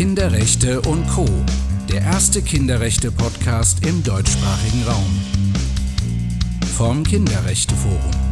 Kinderrechte und Co. Der erste Kinderrechte-Podcast im deutschsprachigen Raum. Vom Kinderrechteforum.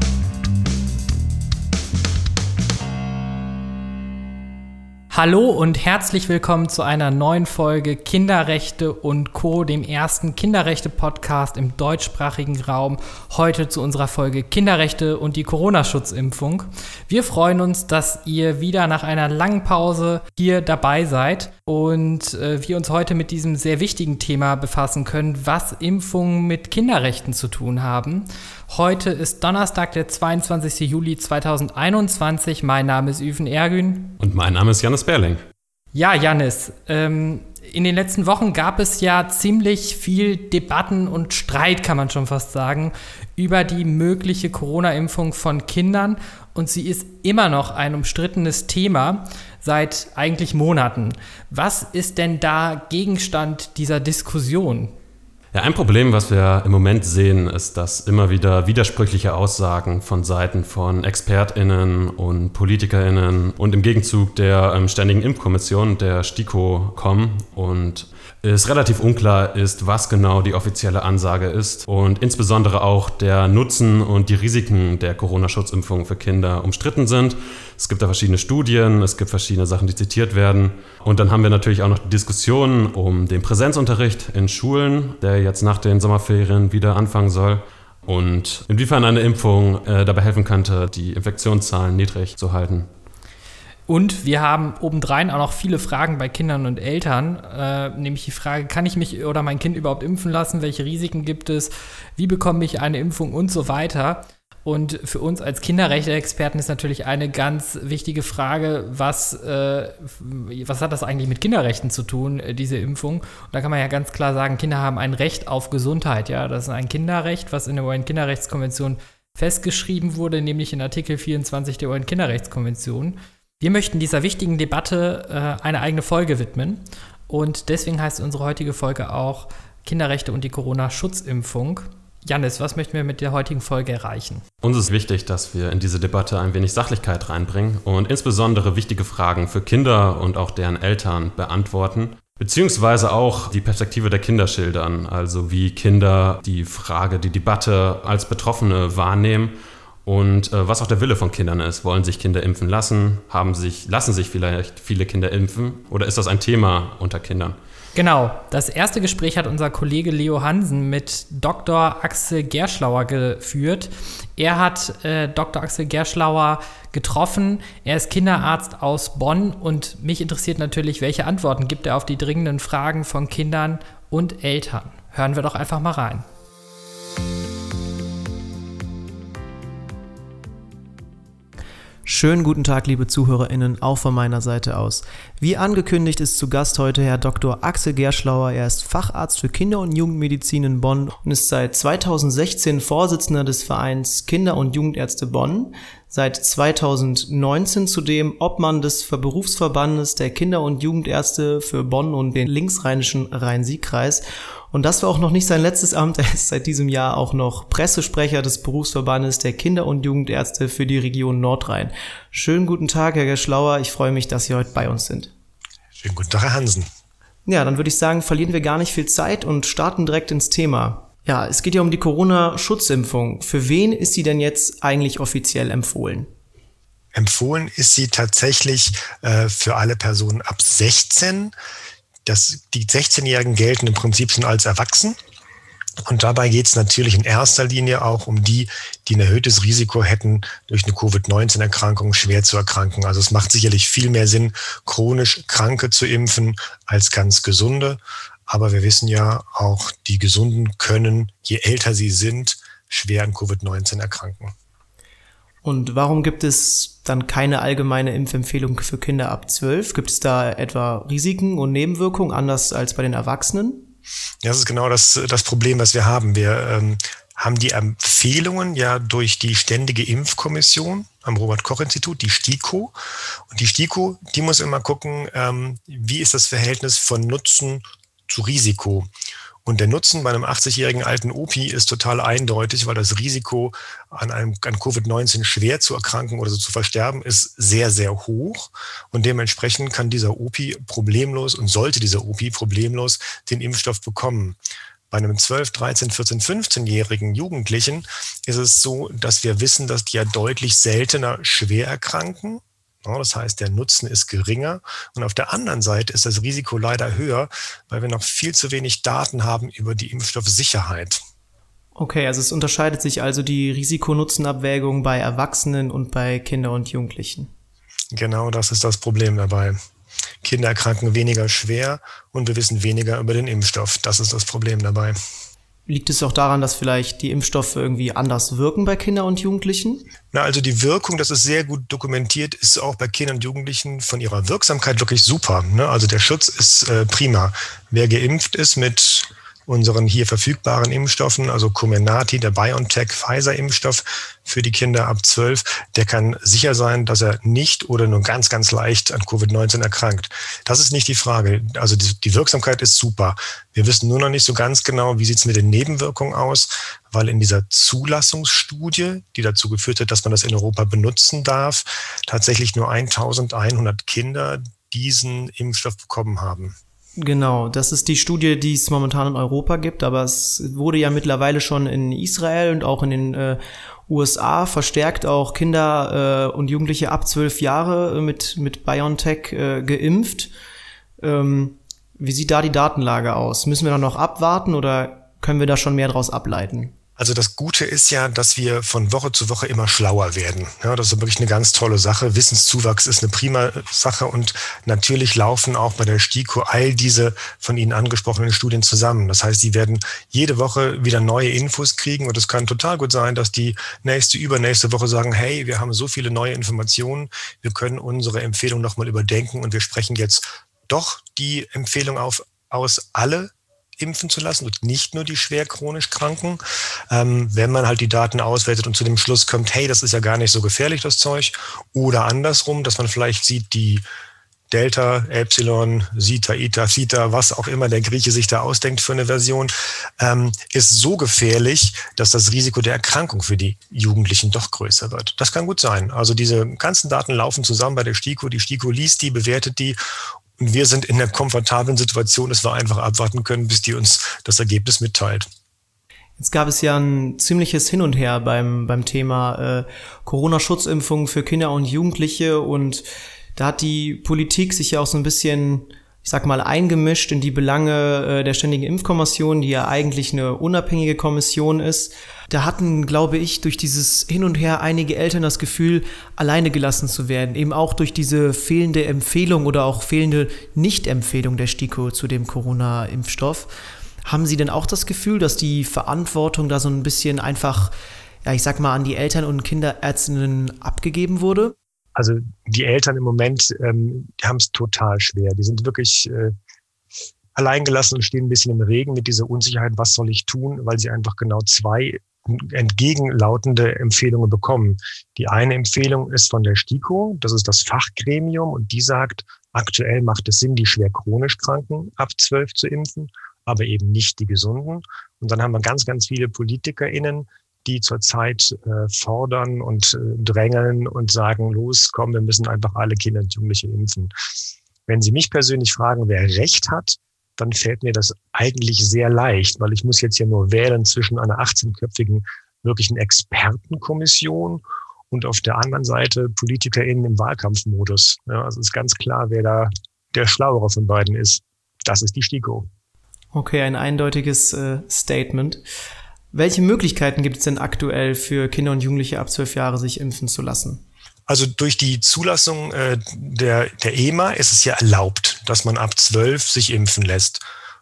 Hallo und herzlich willkommen zu einer neuen Folge Kinderrechte und Co., dem ersten Kinderrechte-Podcast im deutschsprachigen Raum. Heute zu unserer Folge Kinderrechte und die Corona-Schutzimpfung. Wir freuen uns, dass ihr wieder nach einer langen Pause hier dabei seid und äh, wir uns heute mit diesem sehr wichtigen Thema befassen können, was Impfungen mit Kinderrechten zu tun haben. Heute ist Donnerstag, der 22. Juli 2021. Mein Name ist Üven Ergün. Und mein Name ist Janis Berling. Ja, Janis, ähm, in den letzten Wochen gab es ja ziemlich viel Debatten und Streit, kann man schon fast sagen, über die mögliche Corona-Impfung von Kindern. Und sie ist immer noch ein umstrittenes Thema seit eigentlich Monaten. Was ist denn da Gegenstand dieser Diskussion? Ja, ein Problem, was wir im Moment sehen, ist, dass immer wieder widersprüchliche Aussagen von Seiten von ExpertInnen und PolitikerInnen und im Gegenzug der ähm, Ständigen Impfkommission, der STIKO, kommen. Und es relativ unklar ist, was genau die offizielle Ansage ist und insbesondere auch der Nutzen und die Risiken der Corona-Schutzimpfung für Kinder umstritten sind. Es gibt da verschiedene Studien, es gibt verschiedene Sachen, die zitiert werden. Und dann haben wir natürlich auch noch die Diskussion um den Präsenzunterricht in Schulen, der jetzt nach den Sommerferien wieder anfangen soll. Und inwiefern eine Impfung äh, dabei helfen könnte, die Infektionszahlen niedrig zu halten. Und wir haben obendrein auch noch viele Fragen bei Kindern und Eltern, äh, nämlich die Frage, kann ich mich oder mein Kind überhaupt impfen lassen? Welche Risiken gibt es? Wie bekomme ich eine Impfung und so weiter? Und für uns als Kinderrechte-Experten ist natürlich eine ganz wichtige Frage, was, äh, was hat das eigentlich mit Kinderrechten zu tun, äh, diese Impfung? Und da kann man ja ganz klar sagen, Kinder haben ein Recht auf Gesundheit. Ja? Das ist ein Kinderrecht, was in der UN-Kinderrechtskonvention festgeschrieben wurde, nämlich in Artikel 24 der UN-Kinderrechtskonvention. Wir möchten dieser wichtigen Debatte äh, eine eigene Folge widmen und deswegen heißt unsere heutige Folge auch Kinderrechte und die Corona-Schutzimpfung. Janis, was möchten wir mit der heutigen Folge erreichen? Uns ist wichtig, dass wir in diese Debatte ein wenig Sachlichkeit reinbringen und insbesondere wichtige Fragen für Kinder und auch deren Eltern beantworten. Beziehungsweise auch die Perspektive der Kinder schildern, also wie Kinder die Frage, die Debatte als Betroffene wahrnehmen und äh, was auch der Wille von Kindern ist. Wollen sich Kinder impfen lassen? Haben sich, lassen sich vielleicht viele Kinder impfen? Oder ist das ein Thema unter Kindern? Genau, das erste Gespräch hat unser Kollege Leo Hansen mit Dr. Axel Gerschlauer geführt. Er hat äh, Dr. Axel Gerschlauer getroffen. Er ist Kinderarzt aus Bonn und mich interessiert natürlich, welche Antworten gibt er auf die dringenden Fragen von Kindern und Eltern. Hören wir doch einfach mal rein. Schönen guten Tag, liebe ZuhörerInnen, auch von meiner Seite aus. Wie angekündigt ist zu Gast heute Herr Dr. Axel Gerschlauer. Er ist Facharzt für Kinder- und Jugendmedizin in Bonn und ist seit 2016 Vorsitzender des Vereins Kinder- und Jugendärzte Bonn. Seit 2019 zudem Obmann des Berufsverbandes der Kinder- und Jugendärzte für Bonn und den linksrheinischen Rhein-Sieg-Kreis und das war auch noch nicht sein letztes Amt. Er ist seit diesem Jahr auch noch Pressesprecher des Berufsverbandes der Kinder- und Jugendärzte für die Region Nordrhein. Schönen guten Tag, Herr Geschlauer. Ich freue mich, dass Sie heute bei uns sind. Schönen guten Tag, Herr Hansen. Ja, dann würde ich sagen, verlieren wir gar nicht viel Zeit und starten direkt ins Thema. Ja, es geht ja um die Corona-Schutzimpfung. Für wen ist sie denn jetzt eigentlich offiziell empfohlen? Empfohlen ist sie tatsächlich äh, für alle Personen ab 16 das, die 16-Jährigen gelten im Prinzip schon als erwachsen. Und dabei geht es natürlich in erster Linie auch um die, die ein erhöhtes Risiko hätten, durch eine Covid-19-Erkrankung schwer zu erkranken. Also es macht sicherlich viel mehr Sinn, chronisch Kranke zu impfen als ganz gesunde. Aber wir wissen ja auch, die Gesunden können, je älter sie sind, schwer an Covid-19 erkranken. Und warum gibt es dann keine allgemeine Impfempfehlung für Kinder ab 12? Gibt es da etwa Risiken und Nebenwirkungen anders als bei den Erwachsenen? Ja, das ist genau das, das Problem, was wir haben. Wir ähm, haben die Empfehlungen ja durch die Ständige Impfkommission am Robert-Koch-Institut, die STIKO. Und die STIKO, die muss immer gucken, ähm, wie ist das Verhältnis von Nutzen zu Risiko. Und der Nutzen bei einem 80-jährigen alten Opi ist total eindeutig, weil das Risiko, an, einem, an Covid-19 schwer zu erkranken oder so zu versterben, ist sehr, sehr hoch. Und dementsprechend kann dieser Opi problemlos und sollte dieser Opi problemlos den Impfstoff bekommen. Bei einem 12, 13, 14, 15-jährigen Jugendlichen ist es so, dass wir wissen, dass die ja deutlich seltener schwer erkranken das heißt, der Nutzen ist geringer. Und auf der anderen Seite ist das Risiko leider höher, weil wir noch viel zu wenig Daten haben über die Impfstoffsicherheit. Okay, also es unterscheidet sich also die Risikonutzenabwägung bei Erwachsenen und bei Kindern und Jugendlichen. Genau das ist das Problem dabei. Kinder erkranken weniger schwer und wir wissen weniger über den Impfstoff. Das ist das Problem dabei. Liegt es auch daran, dass vielleicht die Impfstoffe irgendwie anders wirken bei Kindern und Jugendlichen? Na, also die Wirkung, das ist sehr gut dokumentiert, ist auch bei Kindern und Jugendlichen von ihrer Wirksamkeit wirklich super. Ne? Also der Schutz ist äh, prima. Wer geimpft ist mit unseren hier verfügbaren Impfstoffen, also Comenati, der BioNTech-Pfizer-Impfstoff für die Kinder ab 12, der kann sicher sein, dass er nicht oder nur ganz, ganz leicht an Covid-19 erkrankt. Das ist nicht die Frage. Also die, die Wirksamkeit ist super. Wir wissen nur noch nicht so ganz genau, wie sieht es mit den Nebenwirkungen aus, weil in dieser Zulassungsstudie, die dazu geführt hat, dass man das in Europa benutzen darf, tatsächlich nur 1100 Kinder diesen Impfstoff bekommen haben. Genau, das ist die Studie, die es momentan in Europa gibt, aber es wurde ja mittlerweile schon in Israel und auch in den äh, USA verstärkt auch Kinder äh, und Jugendliche ab zwölf Jahre mit, mit BioNTech äh, geimpft. Ähm, wie sieht da die Datenlage aus? Müssen wir da noch abwarten oder können wir da schon mehr daraus ableiten? Also das Gute ist ja, dass wir von Woche zu Woche immer schlauer werden. Ja, das ist wirklich eine ganz tolle Sache. Wissenszuwachs ist eine prima Sache und natürlich laufen auch bei der STIKO all diese von Ihnen angesprochenen Studien zusammen. Das heißt, Sie werden jede Woche wieder neue Infos kriegen und es kann total gut sein, dass die nächste, übernächste Woche sagen, hey, wir haben so viele neue Informationen, wir können unsere Empfehlung nochmal überdenken und wir sprechen jetzt doch die Empfehlung auf, aus, alle impfen zu lassen und nicht nur die schwer chronisch Kranken, ähm, wenn man halt die Daten auswertet und zu dem Schluss kommt, hey, das ist ja gar nicht so gefährlich, das Zeug. Oder andersrum, dass man vielleicht sieht, die Delta, Epsilon, Zeta, Eta, Theta, was auch immer der Grieche sich da ausdenkt für eine Version, ähm, ist so gefährlich, dass das Risiko der Erkrankung für die Jugendlichen doch größer wird. Das kann gut sein. Also diese ganzen Daten laufen zusammen bei der STIKO. Die STIKO liest die, bewertet die und wir sind in der komfortablen Situation, dass wir einfach abwarten können, bis die uns das Ergebnis mitteilt. Jetzt gab es ja ein ziemliches Hin und Her beim, beim Thema äh, Corona-Schutzimpfung für Kinder und Jugendliche und da hat die Politik sich ja auch so ein bisschen ich sag mal, eingemischt in die Belange äh, der Ständigen Impfkommission, die ja eigentlich eine unabhängige Kommission ist. Da hatten, glaube ich, durch dieses Hin und Her einige Eltern das Gefühl, alleine gelassen zu werden. Eben auch durch diese fehlende Empfehlung oder auch fehlende Nichtempfehlung der STIKO zu dem Corona-Impfstoff. Haben Sie denn auch das Gefühl, dass die Verantwortung da so ein bisschen einfach, ja, ich sag mal, an die Eltern und Kinderärztinnen abgegeben wurde? Also die Eltern im Moment ähm, haben es total schwer. Die sind wirklich äh, alleingelassen und stehen ein bisschen im Regen mit dieser Unsicherheit, was soll ich tun, weil sie einfach genau zwei entgegenlautende Empfehlungen bekommen. Die eine Empfehlung ist von der STIKO, das ist das Fachgremium, und die sagt, aktuell macht es Sinn, die schwer chronisch Kranken ab zwölf zu impfen, aber eben nicht die Gesunden. Und dann haben wir ganz, ganz viele PolitikerInnen, die zurzeit äh, fordern und äh, drängeln und sagen, los, komm, wir müssen einfach alle Kinder und Jugendliche impfen. Wenn Sie mich persönlich fragen, wer Recht hat, dann fällt mir das eigentlich sehr leicht, weil ich muss jetzt ja nur wählen zwischen einer 18-köpfigen wirklichen Expertenkommission und auf der anderen Seite PolitikerInnen im Wahlkampfmodus. Ja, also ist ganz klar, wer da der Schlauere von beiden ist. Das ist die STIKO. Okay, ein eindeutiges äh, Statement. Welche Möglichkeiten gibt es denn aktuell für Kinder und Jugendliche ab zwölf Jahre, sich impfen zu lassen? Also durch die Zulassung äh, der, der EMA ist es ja erlaubt, dass man ab zwölf sich impfen lässt.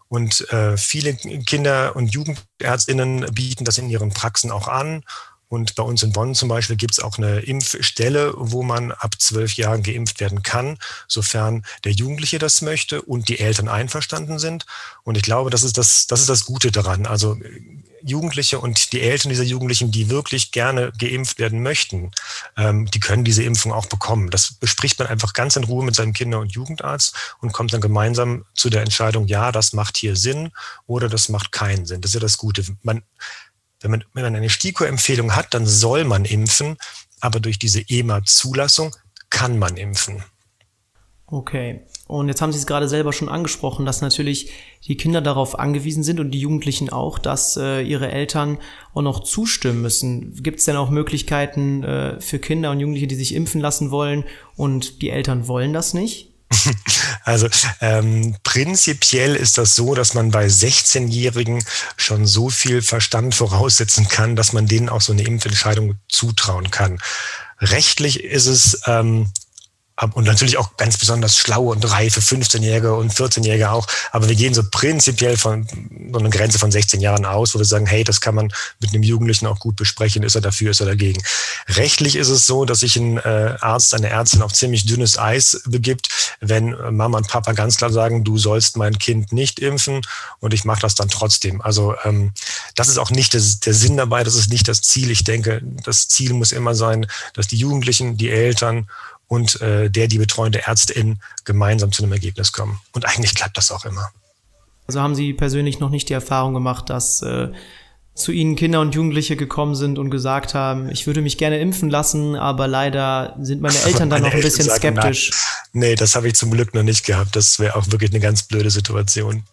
Und äh, viele Kinder- und Jugendärztinnen bieten das in ihren Praxen auch an. Und bei uns in Bonn zum Beispiel gibt es auch eine Impfstelle, wo man ab zwölf Jahren geimpft werden kann, sofern der Jugendliche das möchte und die Eltern einverstanden sind. Und ich glaube, das ist das, das ist das Gute daran. Also Jugendliche und die Eltern dieser Jugendlichen, die wirklich gerne geimpft werden möchten, ähm, die können diese Impfung auch bekommen. Das bespricht man einfach ganz in Ruhe mit seinem Kinder- und Jugendarzt und kommt dann gemeinsam zu der Entscheidung, ja, das macht hier Sinn oder das macht keinen Sinn. Das ist ja das Gute. Man, wenn, man, wenn man eine STIKO-Empfehlung hat, dann soll man impfen, aber durch diese EMA-Zulassung kann man impfen. Okay. Und jetzt haben Sie es gerade selber schon angesprochen, dass natürlich die Kinder darauf angewiesen sind und die Jugendlichen auch, dass äh, ihre Eltern auch noch zustimmen müssen. Gibt es denn auch Möglichkeiten äh, für Kinder und Jugendliche, die sich impfen lassen wollen und die Eltern wollen das nicht? Also ähm, prinzipiell ist das so, dass man bei 16-Jährigen schon so viel Verstand voraussetzen kann, dass man denen auch so eine Impfentscheidung zutrauen kann. Rechtlich ist es ähm, und natürlich auch ganz besonders schlaue und reife 15-Jährige und 14-Jährige auch. Aber wir gehen so prinzipiell von so einer Grenze von 16 Jahren aus, wo wir sagen, hey, das kann man mit einem Jugendlichen auch gut besprechen. Ist er dafür, ist er dagegen? Rechtlich ist es so, dass sich ein äh, Arzt, eine Ärztin auf ziemlich dünnes Eis begibt, wenn Mama und Papa ganz klar sagen, du sollst mein Kind nicht impfen und ich mache das dann trotzdem. Also ähm, das ist auch nicht das, der Sinn dabei, das ist nicht das Ziel. Ich denke, das Ziel muss immer sein, dass die Jugendlichen, die Eltern und äh, der die betreuende Ärztin gemeinsam zu einem Ergebnis kommen. Und eigentlich klappt das auch immer. Also haben Sie persönlich noch nicht die Erfahrung gemacht, dass äh, zu Ihnen Kinder und Jugendliche gekommen sind und gesagt haben, ich würde mich gerne impfen lassen, aber leider sind meine Eltern da noch ein bisschen sagen, skeptisch. Nein. Nee, das habe ich zum Glück noch nicht gehabt. Das wäre auch wirklich eine ganz blöde Situation.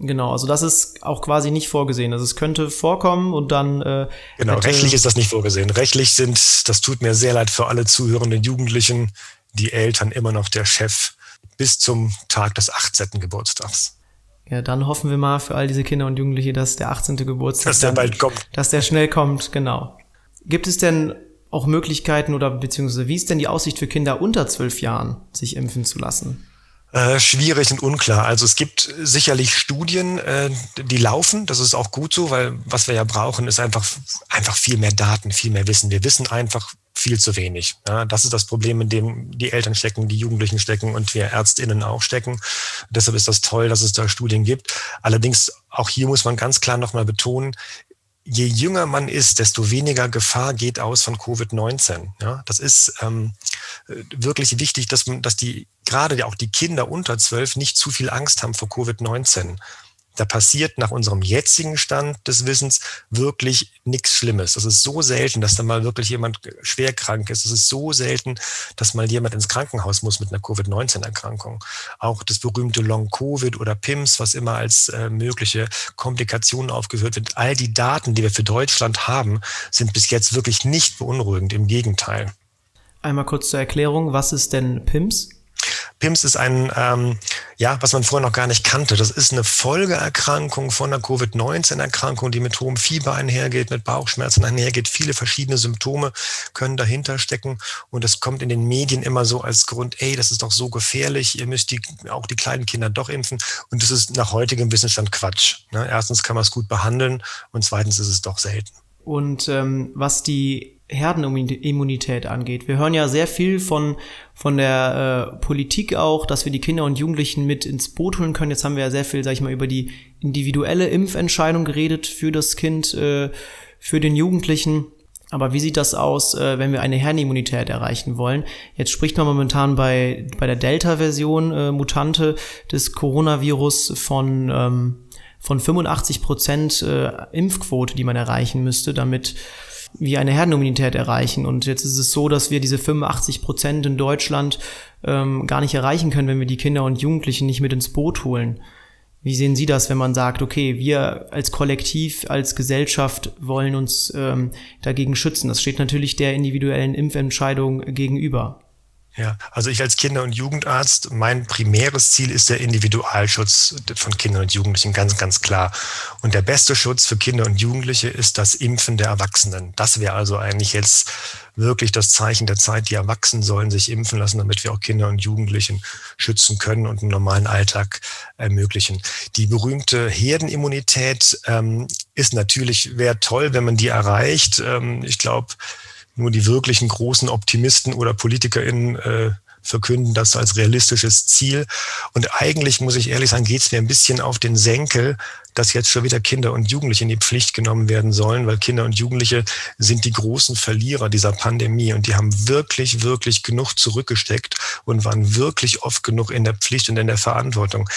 Genau, also das ist auch quasi nicht vorgesehen. Also es könnte vorkommen und dann. Äh, genau, rechtlich ist das nicht vorgesehen. Rechtlich sind, das tut mir sehr leid für alle zuhörenden Jugendlichen, die Eltern immer noch der Chef bis zum Tag des 18. Geburtstags. Ja, dann hoffen wir mal für all diese Kinder und Jugendliche, dass der 18. Geburtstag. Dass der dann, bald kommt. Dass der schnell kommt, genau. Gibt es denn auch Möglichkeiten oder beziehungsweise wie ist denn die Aussicht für Kinder unter zwölf Jahren, sich impfen zu lassen? Äh, schwierig und unklar. Also es gibt sicherlich Studien, äh, die laufen. Das ist auch gut so, weil was wir ja brauchen, ist einfach, einfach viel mehr Daten, viel mehr Wissen. Wir wissen einfach viel zu wenig. Ja, das ist das Problem, in dem die Eltern stecken, die Jugendlichen stecken und wir Ärztinnen auch stecken. Deshalb ist das toll, dass es da Studien gibt. Allerdings, auch hier muss man ganz klar nochmal betonen, je jünger man ist, desto weniger Gefahr geht aus von Covid-19. Ja, das ist ähm, wirklich wichtig, dass man, dass die gerade auch die Kinder unter zwölf nicht zu viel Angst haben vor Covid-19 da passiert nach unserem jetzigen Stand des Wissens wirklich nichts Schlimmes. Das ist so selten, dass da mal wirklich jemand schwer krank ist. Es ist so selten, dass mal jemand ins Krankenhaus muss mit einer Covid-19-Erkrankung. Auch das berühmte Long-Covid oder PIMS, was immer als äh, mögliche Komplikationen aufgeführt wird. All die Daten, die wir für Deutschland haben, sind bis jetzt wirklich nicht beunruhigend. Im Gegenteil. Einmal kurz zur Erklärung, was ist denn PIMS? PIMS ist ein, ähm, ja, was man vorher noch gar nicht kannte. Das ist eine Folgeerkrankung von einer Covid-19-Erkrankung, die mit hohem Fieber einhergeht, mit Bauchschmerzen einhergeht. Viele verschiedene Symptome können dahinter stecken. Und es kommt in den Medien immer so als Grund, ey, das ist doch so gefährlich, ihr müsst die, auch die kleinen Kinder doch impfen. Und das ist nach heutigem Wissensstand Quatsch. Ne? Erstens kann man es gut behandeln und zweitens ist es doch selten. Und ähm, was die Herdenimmunität angeht. Wir hören ja sehr viel von, von der äh, Politik auch, dass wir die Kinder und Jugendlichen mit ins Boot holen können. Jetzt haben wir ja sehr viel, sag ich mal, über die individuelle Impfentscheidung geredet für das Kind, äh, für den Jugendlichen. Aber wie sieht das aus, äh, wenn wir eine Herdenimmunität erreichen wollen? Jetzt spricht man momentan bei, bei der Delta-Version äh, Mutante des Coronavirus von, ähm, von 85 Prozent äh, Impfquote, die man erreichen müsste, damit wir eine Herdenimmunität erreichen. Und jetzt ist es so, dass wir diese 85 Prozent in Deutschland ähm, gar nicht erreichen können, wenn wir die Kinder und Jugendlichen nicht mit ins Boot holen. Wie sehen Sie das, wenn man sagt, okay, wir als Kollektiv, als Gesellschaft wollen uns ähm, dagegen schützen? Das steht natürlich der individuellen Impfentscheidung gegenüber. Ja, also ich als Kinder- und Jugendarzt, mein primäres Ziel ist der Individualschutz von Kindern und Jugendlichen, ganz, ganz klar. Und der beste Schutz für Kinder und Jugendliche ist das Impfen der Erwachsenen. Das wäre also eigentlich jetzt wirklich das Zeichen der Zeit. Die Erwachsenen sollen sich impfen lassen, damit wir auch Kinder und Jugendlichen schützen können und einen normalen Alltag ermöglichen. Die berühmte Herdenimmunität ähm, ist natürlich, wäre toll, wenn man die erreicht. Ähm, ich glaube, nur die wirklichen großen Optimisten oder PolitikerInnen äh, verkünden das als realistisches Ziel. Und eigentlich, muss ich ehrlich sagen, geht es mir ein bisschen auf den Senkel, dass jetzt schon wieder Kinder und Jugendliche in die Pflicht genommen werden sollen, weil Kinder und Jugendliche sind die großen Verlierer dieser Pandemie und die haben wirklich, wirklich genug zurückgesteckt und waren wirklich oft genug in der Pflicht und in der Verantwortung.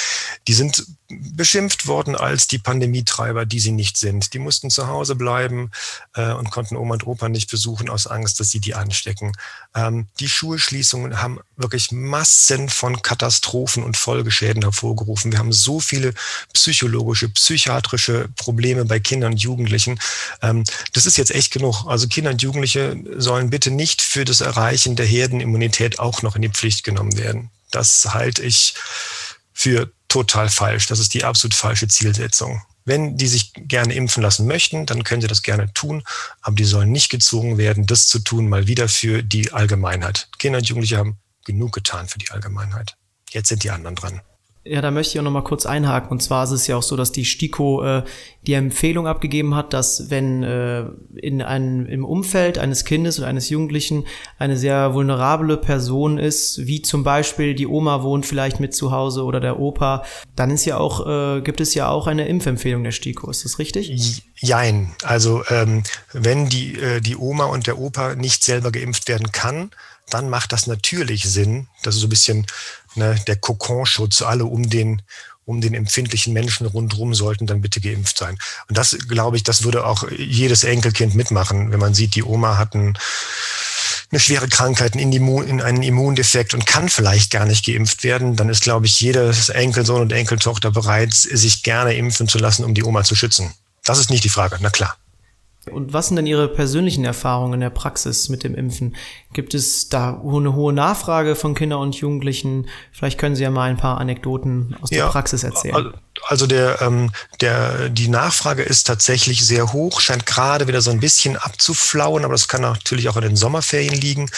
Die sind beschimpft worden als die Pandemietreiber, die sie nicht sind. Die mussten zu Hause bleiben äh, und konnten Oma und Opa nicht besuchen aus Angst, dass sie die anstecken. Ähm, die Schulschließungen haben wirklich Massen von Katastrophen und Folgeschäden hervorgerufen. Wir haben so viele psychologische, psychiatrische Probleme bei Kindern und Jugendlichen. Ähm, das ist jetzt echt genug. Also Kinder und Jugendliche sollen bitte nicht für das Erreichen der Herdenimmunität auch noch in die Pflicht genommen werden. Das halte ich für total falsch. Das ist die absolut falsche Zielsetzung. Wenn die sich gerne impfen lassen möchten, dann können sie das gerne tun, aber die sollen nicht gezwungen werden, das zu tun, mal wieder für die Allgemeinheit. Kinder und Jugendliche haben genug getan für die Allgemeinheit. Jetzt sind die anderen dran. Ja, da möchte ich auch noch mal kurz einhaken. Und zwar ist es ja auch so, dass die STIKO äh, die Empfehlung abgegeben hat, dass wenn äh, in einem, im Umfeld eines Kindes oder eines Jugendlichen eine sehr vulnerable Person ist, wie zum Beispiel die Oma wohnt vielleicht mit zu Hause oder der Opa, dann ist ja auch, äh, gibt es ja auch eine Impfempfehlung der STIKO. Ist das richtig? Jein. Also ähm, wenn die, äh, die Oma und der Opa nicht selber geimpft werden kann, dann macht das natürlich Sinn. Das ist so ein bisschen ne, der Kokonschutz. Alle um den, um den empfindlichen Menschen rundherum sollten dann bitte geimpft sein. Und das, glaube ich, das würde auch jedes Enkelkind mitmachen, wenn man sieht, die Oma hat ein, eine schwere Krankheit, einen, Immun, einen Immundefekt und kann vielleicht gar nicht geimpft werden, dann ist, glaube ich, jedes Enkelsohn und Enkeltochter bereit, sich gerne impfen zu lassen, um die Oma zu schützen. Das ist nicht die Frage, na klar. Und was sind denn Ihre persönlichen Erfahrungen in der Praxis mit dem Impfen? Gibt es da eine hohe Nachfrage von Kindern und Jugendlichen? Vielleicht können Sie ja mal ein paar Anekdoten aus ja, der Praxis erzählen. Also, der, ähm, der, die Nachfrage ist tatsächlich sehr hoch, scheint gerade wieder so ein bisschen abzuflauen, aber das kann natürlich auch in den Sommerferien liegen.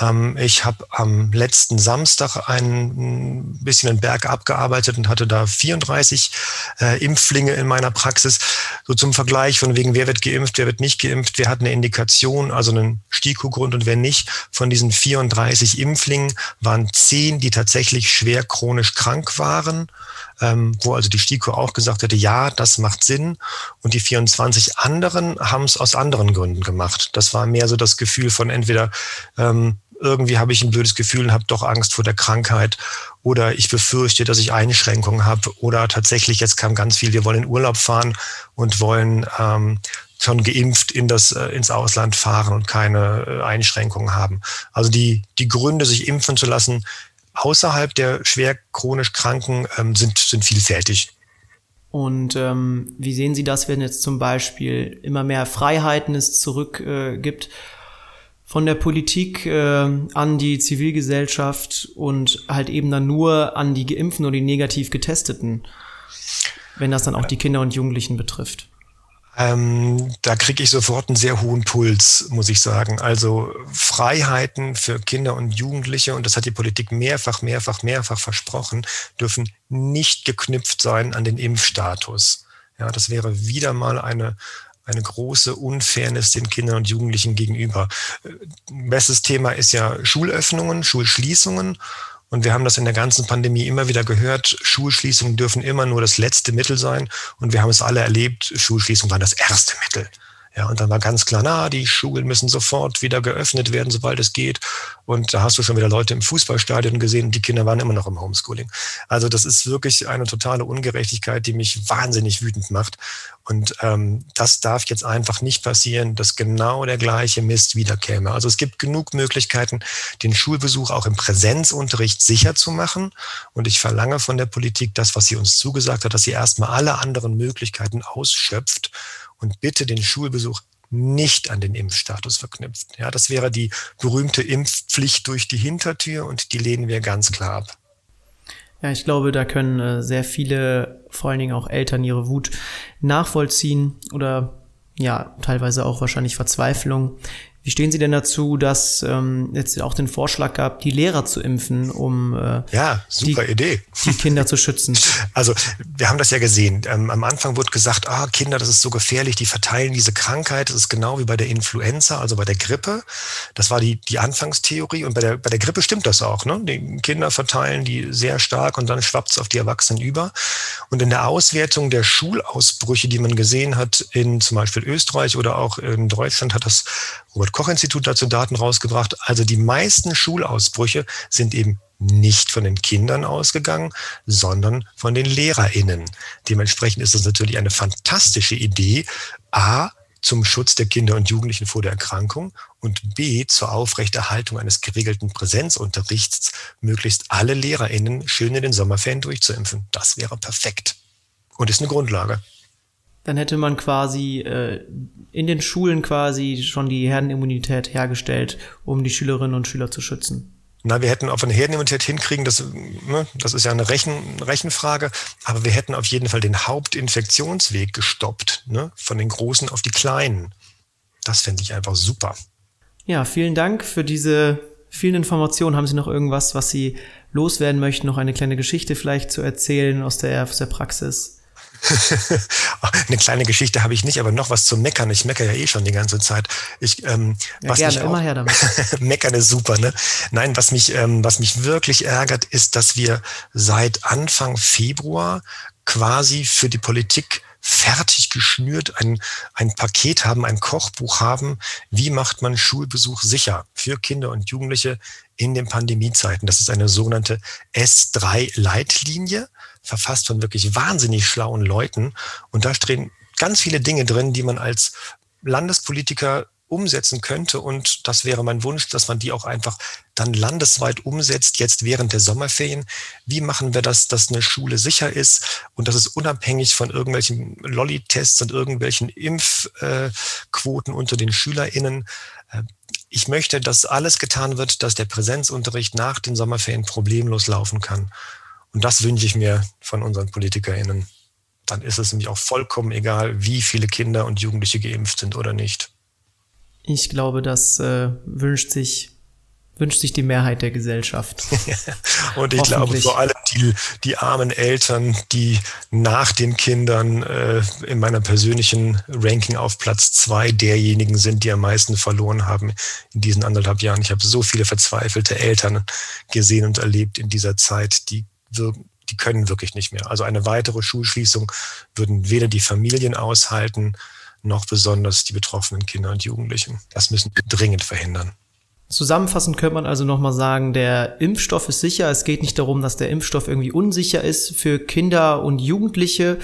Ähm, ich habe am letzten Samstag ein bisschen den Berg abgearbeitet und hatte da 34 äh, Impflinge in meiner Praxis. So zum Vergleich von wegen, wer wird geimpft, wer wird nicht geimpft, wer hat eine Indikation, also einen STIKO-Grund und wer nicht. Von diesen 34 Impflingen waren zehn, die tatsächlich schwer chronisch krank waren ähm, wo also die STIKO auch gesagt hätte, ja, das macht Sinn. Und die 24 anderen haben es aus anderen Gründen gemacht. Das war mehr so das Gefühl von entweder ähm, irgendwie habe ich ein blödes Gefühl und habe doch Angst vor der Krankheit oder ich befürchte, dass ich Einschränkungen habe oder tatsächlich jetzt kam ganz viel, wir wollen in Urlaub fahren und wollen ähm, schon geimpft in das, äh, ins Ausland fahren und keine äh, Einschränkungen haben. Also die, die Gründe, sich impfen zu lassen, außerhalb der schwer chronisch Kranken ähm, sind, sind vielfältig. Und ähm, wie sehen Sie das, wenn jetzt zum Beispiel immer mehr Freiheiten es zurück äh, gibt von der Politik äh, an die Zivilgesellschaft und halt eben dann nur an die Geimpften oder die negativ Getesteten, wenn das dann auch die Kinder und Jugendlichen betrifft? Ähm, da kriege ich sofort einen sehr hohen Puls, muss ich sagen. Also Freiheiten für Kinder und Jugendliche, und das hat die Politik mehrfach, mehrfach, mehrfach versprochen, dürfen nicht geknüpft sein an den Impfstatus. Ja, das wäre wieder mal eine, eine große Unfairness den Kindern und Jugendlichen gegenüber. Äh, bestes Thema ist ja Schulöffnungen, Schulschließungen. Und wir haben das in der ganzen Pandemie immer wieder gehört. Schulschließungen dürfen immer nur das letzte Mittel sein. Und wir haben es alle erlebt. Schulschließungen waren das erste Mittel. Ja, und dann war ganz klar, na, die Schulen müssen sofort wieder geöffnet werden, sobald es geht. Und da hast du schon wieder Leute im Fußballstadion gesehen, die Kinder waren immer noch im Homeschooling. Also das ist wirklich eine totale Ungerechtigkeit, die mich wahnsinnig wütend macht. Und ähm, das darf jetzt einfach nicht passieren, dass genau der gleiche Mist wiederkäme. Also es gibt genug Möglichkeiten, den Schulbesuch auch im Präsenzunterricht sicher zu machen. Und ich verlange von der Politik das, was sie uns zugesagt hat, dass sie erstmal alle anderen Möglichkeiten ausschöpft und bitte den Schulbesuch nicht an den Impfstatus verknüpft. Ja, das wäre die berühmte Impfpflicht durch die Hintertür und die lehnen wir ganz klar ab. Ja, ich glaube, da können äh, sehr viele, vor allen Dingen auch Eltern, ihre Wut nachvollziehen oder ja, teilweise auch wahrscheinlich Verzweiflung. Wie stehen Sie denn dazu, dass ähm, jetzt auch den Vorschlag gab, die Lehrer zu impfen, um äh, ja, super die, Idee. die Kinder zu schützen? Also wir haben das ja gesehen. Ähm, am Anfang wurde gesagt, ah, Kinder, das ist so gefährlich, die verteilen diese Krankheit. Das ist genau wie bei der Influenza, also bei der Grippe. Das war die, die Anfangstheorie. Und bei der, bei der Grippe stimmt das auch. Ne? Die Kinder verteilen die sehr stark und dann schwappt es auf die Erwachsenen über. Und in der Auswertung der Schulausbrüche, die man gesehen hat in zum Beispiel Österreich oder auch in Deutschland, hat das Robert Koch-Institut dazu Daten rausgebracht. Also die meisten Schulausbrüche sind eben nicht von den Kindern ausgegangen, sondern von den LehrerInnen. Dementsprechend ist das natürlich eine fantastische Idee. A, zum Schutz der Kinder und Jugendlichen vor der Erkrankung und B, zur Aufrechterhaltung eines geregelten Präsenzunterrichts, möglichst alle LehrerInnen schön in den Sommerferien durchzuimpfen. Das wäre perfekt. Und ist eine Grundlage. Dann hätte man quasi äh, in den Schulen quasi schon die Herdenimmunität hergestellt, um die Schülerinnen und Schüler zu schützen. Na, wir hätten auf eine Herdenimmunität hinkriegen, das, ne, das ist ja eine Rechen, Rechenfrage, aber wir hätten auf jeden Fall den Hauptinfektionsweg gestoppt, ne, von den Großen auf die Kleinen. Das fände ich einfach super. Ja, vielen Dank für diese vielen Informationen. Haben Sie noch irgendwas, was Sie loswerden möchten? Noch eine kleine Geschichte vielleicht zu erzählen aus der, aus der Praxis? Eine kleine Geschichte habe ich nicht, aber noch was zu meckern. Ich meckere ja eh schon die ganze Zeit. Ich, ähm, ja, was gerne, mich auch, immer her damit. meckern ist super, ne? Nein, was mich, ähm, was mich wirklich ärgert, ist, dass wir seit Anfang Februar quasi für die Politik fertig geschnürt ein, ein Paket haben, ein Kochbuch haben, wie macht man Schulbesuch sicher für Kinder und Jugendliche in den Pandemiezeiten. Das ist eine sogenannte S3-Leitlinie verfasst von wirklich wahnsinnig schlauen Leuten. Und da stehen ganz viele Dinge drin, die man als Landespolitiker umsetzen könnte. Und das wäre mein Wunsch, dass man die auch einfach dann landesweit umsetzt, jetzt während der Sommerferien. Wie machen wir das, dass eine Schule sicher ist und dass es unabhängig von irgendwelchen Lolli-Tests und irgendwelchen Impfquoten unter den SchülerInnen äh, ich möchte, dass alles getan wird, dass der Präsenzunterricht nach den Sommerferien problemlos laufen kann. Und das wünsche ich mir von unseren PolitikerInnen. Dann ist es nämlich auch vollkommen egal, wie viele Kinder und Jugendliche geimpft sind oder nicht. Ich glaube, das äh, wünscht sich wünscht sich die Mehrheit der Gesellschaft. und ich glaube vor allem die, die armen Eltern, die nach den Kindern äh, in meiner persönlichen Ranking auf Platz zwei derjenigen sind, die am meisten verloren haben in diesen anderthalb Jahren. Ich habe so viele verzweifelte Eltern gesehen und erlebt in dieser Zeit, die die können wirklich nicht mehr. Also eine weitere Schulschließung würden weder die Familien aushalten, noch besonders die betroffenen Kinder und Jugendlichen. Das müssen wir dringend verhindern. Zusammenfassend könnte man also nochmal sagen, der Impfstoff ist sicher. Es geht nicht darum, dass der Impfstoff irgendwie unsicher ist für Kinder und Jugendliche,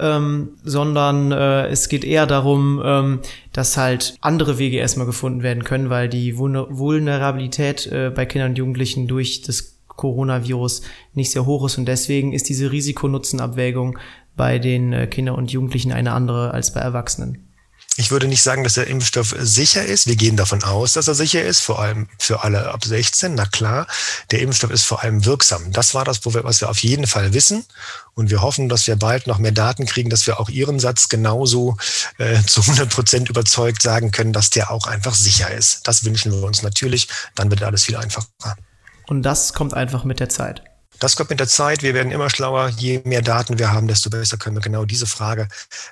ähm, sondern äh, es geht eher darum, ähm, dass halt andere Wege erstmal gefunden werden können, weil die Vulnerabilität äh, bei Kindern und Jugendlichen durch das Coronavirus nicht sehr hoch ist und deswegen ist diese Risikonutzenabwägung bei den äh, Kindern und Jugendlichen eine andere als bei Erwachsenen. Ich würde nicht sagen, dass der Impfstoff sicher ist. Wir gehen davon aus, dass er sicher ist, vor allem für alle ab 16. Na klar, der Impfstoff ist vor allem wirksam. Das war das, was wir auf jeden Fall wissen. Und wir hoffen, dass wir bald noch mehr Daten kriegen, dass wir auch Ihren Satz genauso äh, zu 100 Prozent überzeugt sagen können, dass der auch einfach sicher ist. Das wünschen wir uns natürlich. Dann wird alles viel einfacher. Und das kommt einfach mit der Zeit. Das kommt mit der Zeit. Wir werden immer schlauer. Je mehr Daten wir haben, desto besser können wir genau diese Frage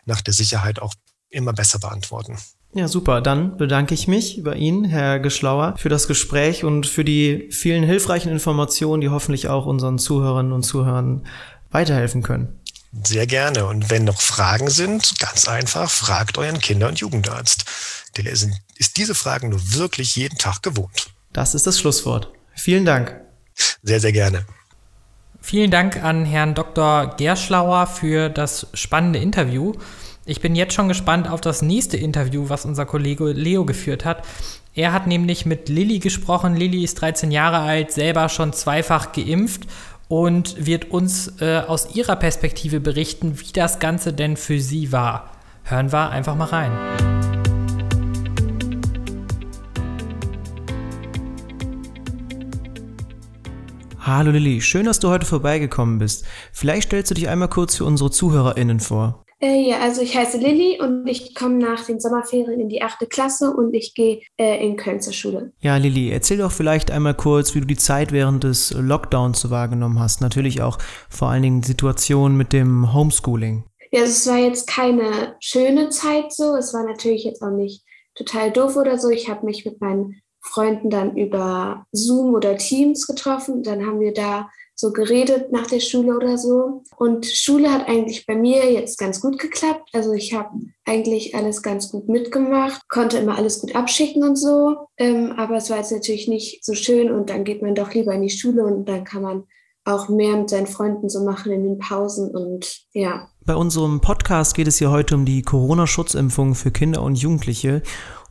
nach der Sicherheit auch immer besser beantworten. Ja, super. Dann bedanke ich mich bei Ihnen, Herr Geschlauer, für das Gespräch und für die vielen hilfreichen Informationen, die hoffentlich auch unseren Zuhörerinnen und Zuhörern weiterhelfen können. Sehr gerne. Und wenn noch Fragen sind, ganz einfach, fragt euren Kinder- und Jugendarzt. Der ist diese Fragen nur wirklich jeden Tag gewohnt. Das ist das Schlusswort. Vielen Dank. Sehr, sehr gerne. Vielen Dank an Herrn Dr. Gerschlauer für das spannende Interview. Ich bin jetzt schon gespannt auf das nächste Interview, was unser Kollege Leo geführt hat. Er hat nämlich mit Lilly gesprochen. Lilly ist 13 Jahre alt, selber schon zweifach geimpft und wird uns äh, aus ihrer Perspektive berichten, wie das Ganze denn für sie war. Hören wir einfach mal rein. Hallo Lilly, schön, dass du heute vorbeigekommen bist. Vielleicht stellst du dich einmal kurz für unsere ZuhörerInnen vor. Äh, ja, also ich heiße Lilly und ich komme nach den Sommerferien in die achte Klasse und ich gehe äh, in Köln zur Schule. Ja, Lilly, erzähl doch vielleicht einmal kurz, wie du die Zeit während des Lockdowns so wahrgenommen hast. Natürlich auch vor allen Dingen die Situation mit dem Homeschooling. Ja, also es war jetzt keine schöne Zeit so. Es war natürlich jetzt auch nicht total doof oder so. Ich habe mich mit meinen Freunden dann über Zoom oder Teams getroffen. Dann haben wir da so geredet nach der Schule oder so. Und Schule hat eigentlich bei mir jetzt ganz gut geklappt. Also ich habe eigentlich alles ganz gut mitgemacht, konnte immer alles gut abschicken und so. Ähm, aber es war jetzt natürlich nicht so schön und dann geht man doch lieber in die Schule und dann kann man auch mehr mit seinen Freunden so machen in den Pausen und ja. Bei unserem Podcast geht es hier heute um die Corona-Schutzimpfung für Kinder und Jugendliche.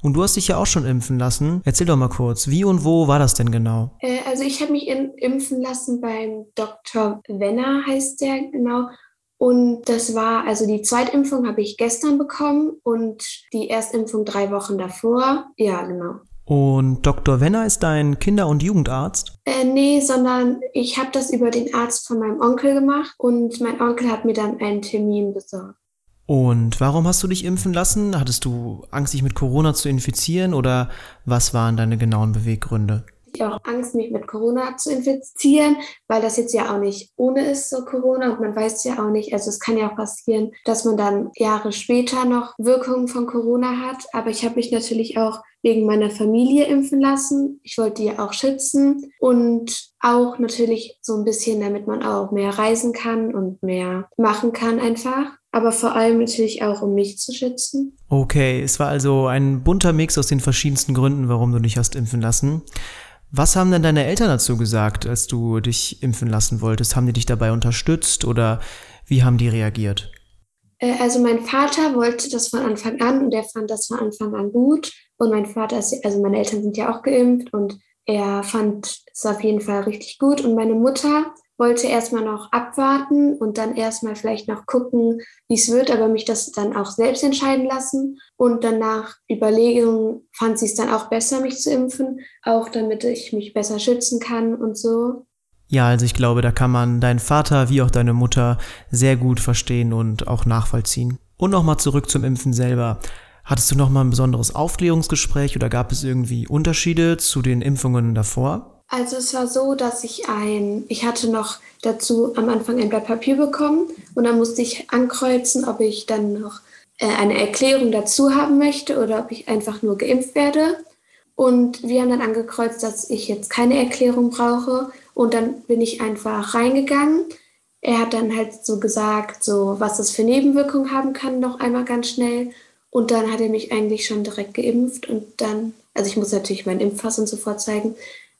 Und du hast dich ja auch schon impfen lassen. Erzähl doch mal kurz, wie und wo war das denn genau? Äh, also ich habe mich in, impfen lassen beim Dr. Wenner, heißt der genau. Und das war, also die Zweitimpfung habe ich gestern bekommen und die Erstimpfung drei Wochen davor. Ja, genau. Und Dr. Wenner ist dein Kinder- und Jugendarzt? Äh, nee, sondern ich habe das über den Arzt von meinem Onkel gemacht und mein Onkel hat mir dann einen Termin besorgt. Und warum hast du dich impfen lassen? Hattest du Angst, dich mit Corona zu infizieren oder was waren deine genauen Beweggründe? Ich auch Angst, mich mit Corona zu infizieren, weil das jetzt ja auch nicht ohne ist, so Corona. Und man weiß ja auch nicht, also es kann ja auch passieren, dass man dann Jahre später noch Wirkungen von Corona hat. Aber ich habe mich natürlich auch wegen meiner Familie impfen lassen. Ich wollte die auch schützen und auch natürlich so ein bisschen, damit man auch mehr reisen kann und mehr machen kann einfach aber vor allem natürlich auch, um mich zu schützen. Okay, es war also ein bunter Mix aus den verschiedensten Gründen, warum du dich hast impfen lassen. Was haben denn deine Eltern dazu gesagt, als du dich impfen lassen wolltest? Haben die dich dabei unterstützt oder wie haben die reagiert? Äh, also mein Vater wollte das von Anfang an und er fand das von Anfang an gut. Und mein Vater ist, also meine Eltern sind ja auch geimpft und er fand es auf jeden Fall richtig gut. Und meine Mutter wollte erstmal noch abwarten und dann erstmal vielleicht noch gucken, wie es wird, aber mich das dann auch selbst entscheiden lassen. Und danach Überlegungen fand sie es dann auch besser, mich zu impfen, auch damit ich mich besser schützen kann und so. Ja, also ich glaube, da kann man deinen Vater wie auch deine Mutter sehr gut verstehen und auch nachvollziehen. Und nochmal zurück zum Impfen selber. Hattest du nochmal ein besonderes Aufklärungsgespräch oder gab es irgendwie Unterschiede zu den Impfungen davor? Also es war so, dass ich ein, ich hatte noch dazu am Anfang ein Blatt Papier bekommen und dann musste ich ankreuzen, ob ich dann noch äh, eine Erklärung dazu haben möchte oder ob ich einfach nur geimpft werde. Und wir haben dann angekreuzt, dass ich jetzt keine Erklärung brauche und dann bin ich einfach reingegangen. Er hat dann halt so gesagt, so was das für Nebenwirkungen haben kann, noch einmal ganz schnell. Und dann hat er mich eigentlich schon direkt geimpft und dann, also ich muss natürlich meinen Impfpass und so vorzeigen,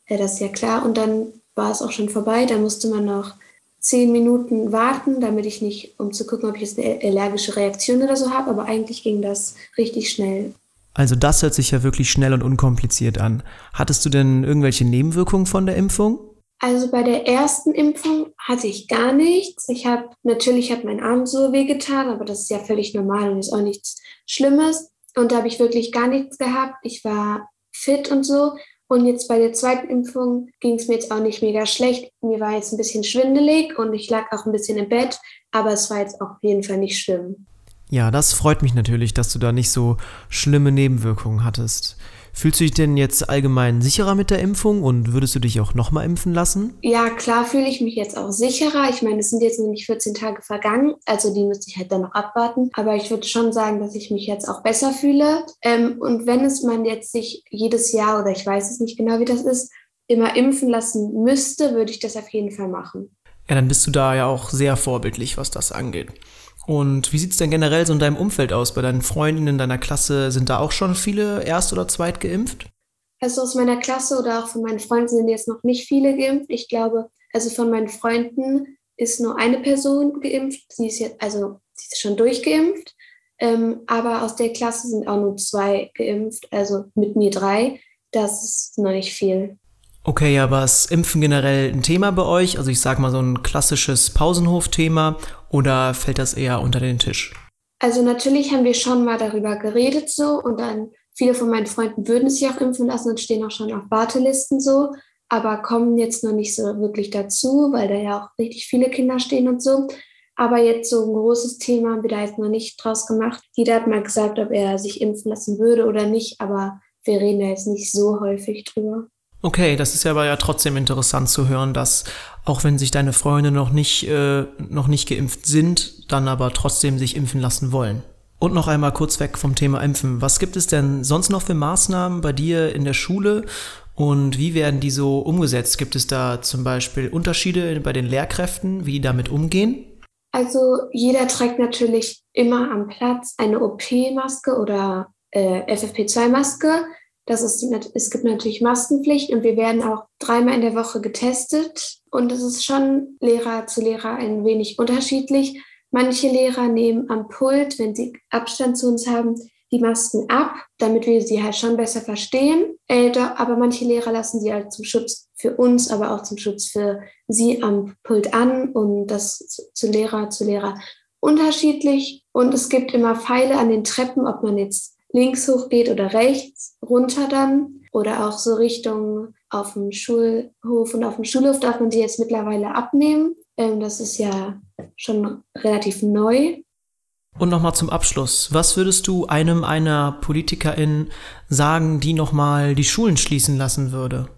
ja, das ist ja klar. Und dann war es auch schon vorbei. Da musste man noch zehn Minuten warten, damit ich nicht, um zu gucken, ob ich jetzt eine allergische Reaktion oder so habe. Aber eigentlich ging das richtig schnell. Also das hört sich ja wirklich schnell und unkompliziert an. Hattest du denn irgendwelche Nebenwirkungen von der Impfung? Also bei der ersten Impfung hatte ich gar nichts. Ich habe natürlich hat mein Arm so wehgetan, aber das ist ja völlig normal und ist auch nichts Schlimmes. Und da habe ich wirklich gar nichts gehabt. Ich war fit und so. Und jetzt bei der zweiten Impfung ging es mir jetzt auch nicht mega schlecht. Mir war jetzt ein bisschen schwindelig und ich lag auch ein bisschen im Bett, aber es war jetzt auf jeden Fall nicht schlimm. Ja, das freut mich natürlich, dass du da nicht so schlimme Nebenwirkungen hattest. Fühlst du dich denn jetzt allgemein sicherer mit der Impfung und würdest du dich auch nochmal impfen lassen? Ja, klar fühle ich mich jetzt auch sicherer. Ich meine, es sind jetzt nämlich 14 Tage vergangen, also die müsste ich halt dann noch abwarten. Aber ich würde schon sagen, dass ich mich jetzt auch besser fühle. Ähm, und wenn es man jetzt sich jedes Jahr oder ich weiß es nicht genau, wie das ist, immer impfen lassen müsste, würde ich das auf jeden Fall machen. Ja, dann bist du da ja auch sehr vorbildlich, was das angeht. Und wie sieht es denn generell so in deinem Umfeld aus? Bei deinen Freundinnen in deiner Klasse sind da auch schon viele erst- oder zweit geimpft? Also aus meiner Klasse oder auch von meinen Freunden sind jetzt noch nicht viele geimpft. Ich glaube, also von meinen Freunden ist nur eine Person geimpft. Sie ist jetzt, also sie ist schon durchgeimpft. Ähm, aber aus der Klasse sind auch nur zwei geimpft, also mit mir drei. Das ist noch nicht viel. Okay, aber ist Impfen generell ein Thema bei euch? Also ich sag mal so ein klassisches Pausenhof-Thema oder fällt das eher unter den Tisch? Also natürlich haben wir schon mal darüber geredet so und dann viele von meinen Freunden würden sich auch impfen lassen und stehen auch schon auf Wartelisten so. aber kommen jetzt noch nicht so wirklich dazu, weil da ja auch richtig viele Kinder stehen und so. Aber jetzt so ein großes Thema haben wir da jetzt noch nicht draus gemacht. Jeder hat mal gesagt, ob er sich impfen lassen würde oder nicht, aber wir reden da jetzt nicht so häufig drüber. Okay, das ist ja aber ja trotzdem interessant zu hören, dass auch wenn sich deine Freunde noch nicht, äh, noch nicht geimpft sind, dann aber trotzdem sich impfen lassen wollen. Und noch einmal kurz weg vom Thema Impfen. Was gibt es denn sonst noch für Maßnahmen bei dir in der Schule und wie werden die so umgesetzt? Gibt es da zum Beispiel Unterschiede bei den Lehrkräften, wie die damit umgehen? Also jeder trägt natürlich immer am Platz eine OP-Maske oder äh, FFP2-Maske. Das ist, es gibt natürlich Maskenpflicht und wir werden auch dreimal in der Woche getestet. Und es ist schon Lehrer zu Lehrer ein wenig unterschiedlich. Manche Lehrer nehmen am Pult, wenn sie Abstand zu uns haben, die Masken ab, damit wir sie halt schon besser verstehen. Äh, aber manche Lehrer lassen sie halt zum Schutz für uns, aber auch zum Schutz für sie am Pult an und das zu Lehrer zu Lehrer unterschiedlich. Und es gibt immer Pfeile an den Treppen, ob man jetzt links hochgeht oder rechts runter dann oder auch so Richtung auf dem Schulhof und auf dem Schulhof darf man sie jetzt mittlerweile abnehmen. Ähm, das ist ja schon relativ neu. Und nochmal zum Abschluss. Was würdest du einem einer Politikerin sagen, die nochmal die Schulen schließen lassen würde?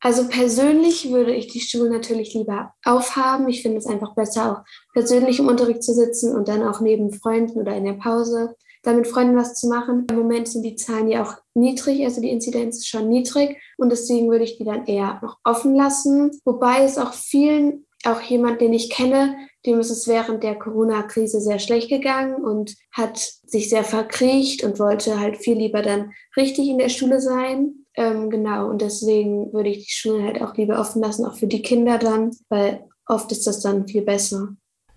Also persönlich würde ich die Schulen natürlich lieber aufhaben. Ich finde es einfach besser, auch persönlich im Unterricht zu sitzen und dann auch neben Freunden oder in der Pause da mit Freunden was zu machen. Im Moment sind die Zahlen ja auch niedrig, also die Inzidenz ist schon niedrig und deswegen würde ich die dann eher noch offen lassen. Wobei es auch vielen, auch jemand, den ich kenne, dem ist es während der Corona-Krise sehr schlecht gegangen und hat sich sehr verkriecht und wollte halt viel lieber dann richtig in der Schule sein. Ähm, genau, und deswegen würde ich die Schulen halt auch lieber offen lassen, auch für die Kinder dann, weil oft ist das dann viel besser.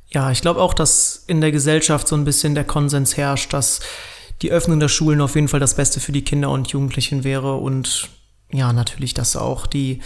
Ja, ich glaube auch, dass in der Gesellschaft so ein bisschen der Konsens herrscht, dass die Öffnung der Schulen auf jeden Fall das Beste für die Kinder und Jugendlichen wäre und ja, natürlich, dass auch die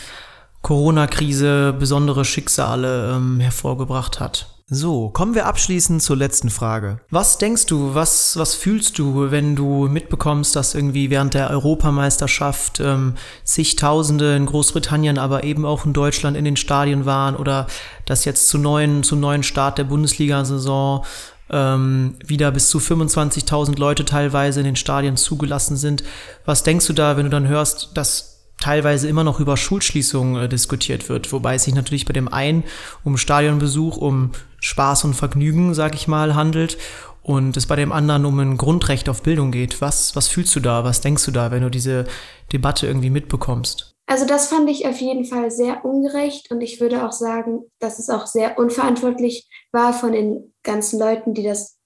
Corona-Krise besondere Schicksale ähm, hervorgebracht hat. So, kommen wir abschließend zur letzten Frage. Was denkst du, was, was fühlst du, wenn du mitbekommst, dass irgendwie während der Europameisterschaft ähm, zigtausende in Großbritannien, aber eben auch in Deutschland in den Stadien waren oder dass jetzt zu neuen, zum neuen Start der Bundesliga-Saison ähm, wieder bis zu 25.000 Leute teilweise in den Stadien zugelassen sind. Was denkst du da, wenn du dann hörst, dass teilweise immer noch über Schulschließungen äh, diskutiert wird, wobei es sich natürlich bei dem einen um Stadionbesuch, um Spaß und Vergnügen, sag ich mal, handelt und es bei dem anderen um ein Grundrecht auf Bildung geht. Was, was fühlst du da? Was denkst du da, wenn du diese Debatte irgendwie mitbekommst? Also das fand ich auf jeden Fall sehr ungerecht und ich würde auch sagen, dass es auch sehr unverantwortlich war von den ganzen Leuten, die das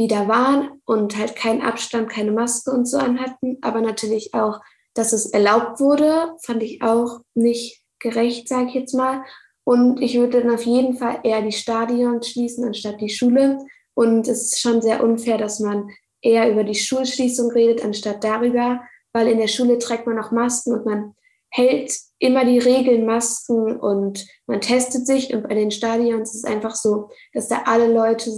die da waren und halt keinen Abstand, keine Maske und so anhatten, aber natürlich auch dass es erlaubt wurde, fand ich auch nicht gerecht, sage ich jetzt mal. Und ich würde dann auf jeden Fall eher die Stadion schließen anstatt die Schule. Und es ist schon sehr unfair, dass man eher über die Schulschließung redet, anstatt darüber, weil in der Schule trägt man auch Masken und man hält immer die Regeln Masken und man testet sich. Und bei den Stadions ist es einfach so, dass da alle Leute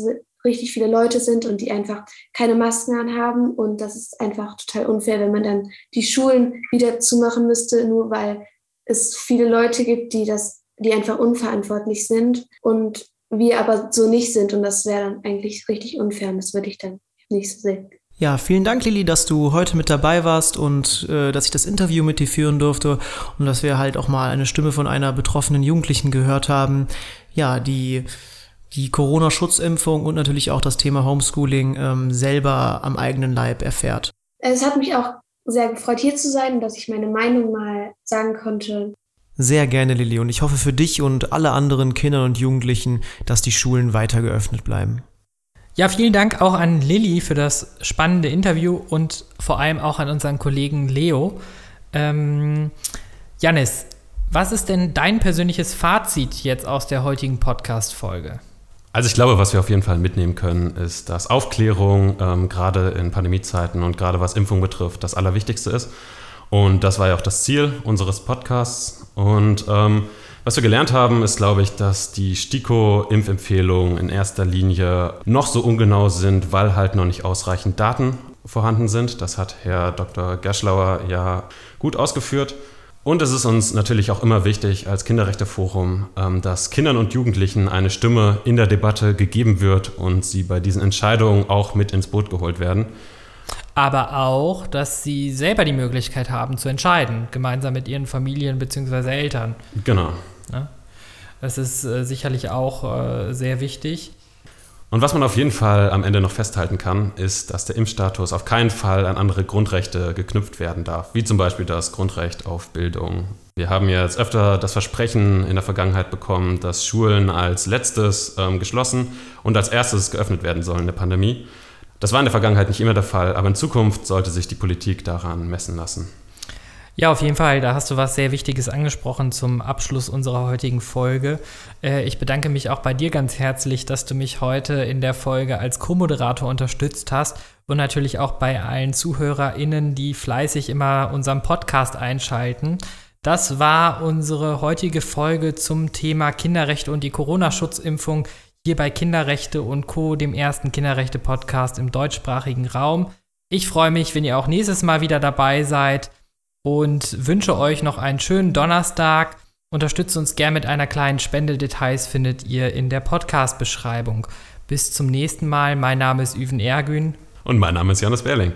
richtig viele Leute sind und die einfach keine Masken anhaben. Und das ist einfach total unfair, wenn man dann die Schulen wieder zumachen müsste, nur weil es viele Leute gibt, die das, die einfach unverantwortlich sind und wir aber so nicht sind. Und das wäre dann eigentlich richtig unfair und das würde ich dann nicht so sehen. Ja, vielen Dank, Lilly, dass du heute mit dabei warst und äh, dass ich das Interview mit dir führen durfte und dass wir halt auch mal eine Stimme von einer betroffenen Jugendlichen gehört haben, ja, die die Corona-Schutzimpfung und natürlich auch das Thema Homeschooling ähm, selber am eigenen Leib erfährt. Es hat mich auch sehr gefreut, hier zu sein und dass ich meine Meinung mal sagen konnte. Sehr gerne, Lilly. Und ich hoffe für dich und alle anderen Kinder und Jugendlichen, dass die Schulen weiter geöffnet bleiben. Ja, vielen Dank auch an Lilly für das spannende Interview und vor allem auch an unseren Kollegen Leo. Ähm, Janis, was ist denn dein persönliches Fazit jetzt aus der heutigen Podcast-Folge? Also ich glaube, was wir auf jeden Fall mitnehmen können, ist, dass Aufklärung ähm, gerade in Pandemiezeiten und gerade was Impfung betrifft, das Allerwichtigste ist. Und das war ja auch das Ziel unseres Podcasts. Und ähm, was wir gelernt haben, ist, glaube ich, dass die STIKO-Impfempfehlungen in erster Linie noch so ungenau sind, weil halt noch nicht ausreichend Daten vorhanden sind. Das hat Herr Dr. Gerschlauer ja gut ausgeführt. Und es ist uns natürlich auch immer wichtig als Kinderrechteforum, ähm, dass Kindern und Jugendlichen eine Stimme in der Debatte gegeben wird und sie bei diesen Entscheidungen auch mit ins Boot geholt werden. Aber auch, dass sie selber die Möglichkeit haben zu entscheiden, gemeinsam mit ihren Familien bzw. Eltern. Genau. Das ist äh, sicherlich auch äh, sehr wichtig. Und was man auf jeden Fall am Ende noch festhalten kann, ist, dass der Impfstatus auf keinen Fall an andere Grundrechte geknüpft werden darf, wie zum Beispiel das Grundrecht auf Bildung. Wir haben jetzt öfter das Versprechen in der Vergangenheit bekommen, dass Schulen als letztes ähm, geschlossen und als erstes geöffnet werden sollen in der Pandemie. Das war in der Vergangenheit nicht immer der Fall, aber in Zukunft sollte sich die Politik daran messen lassen. Ja, auf jeden Fall. Da hast du was sehr Wichtiges angesprochen zum Abschluss unserer heutigen Folge. Äh, ich bedanke mich auch bei dir ganz herzlich, dass du mich heute in der Folge als Co-Moderator unterstützt hast und natürlich auch bei allen ZuhörerInnen, die fleißig immer unseren Podcast einschalten. Das war unsere heutige Folge zum Thema Kinderrechte und die Corona-Schutzimpfung hier bei Kinderrechte und Co., dem ersten Kinderrechte-Podcast im deutschsprachigen Raum. Ich freue mich, wenn ihr auch nächstes Mal wieder dabei seid und wünsche euch noch einen schönen Donnerstag. Unterstützt uns gern mit einer kleinen Spende. Details findet ihr in der Podcast-Beschreibung. Bis zum nächsten Mal. Mein Name ist Üven Ergün. Und mein Name ist Johannes Berling.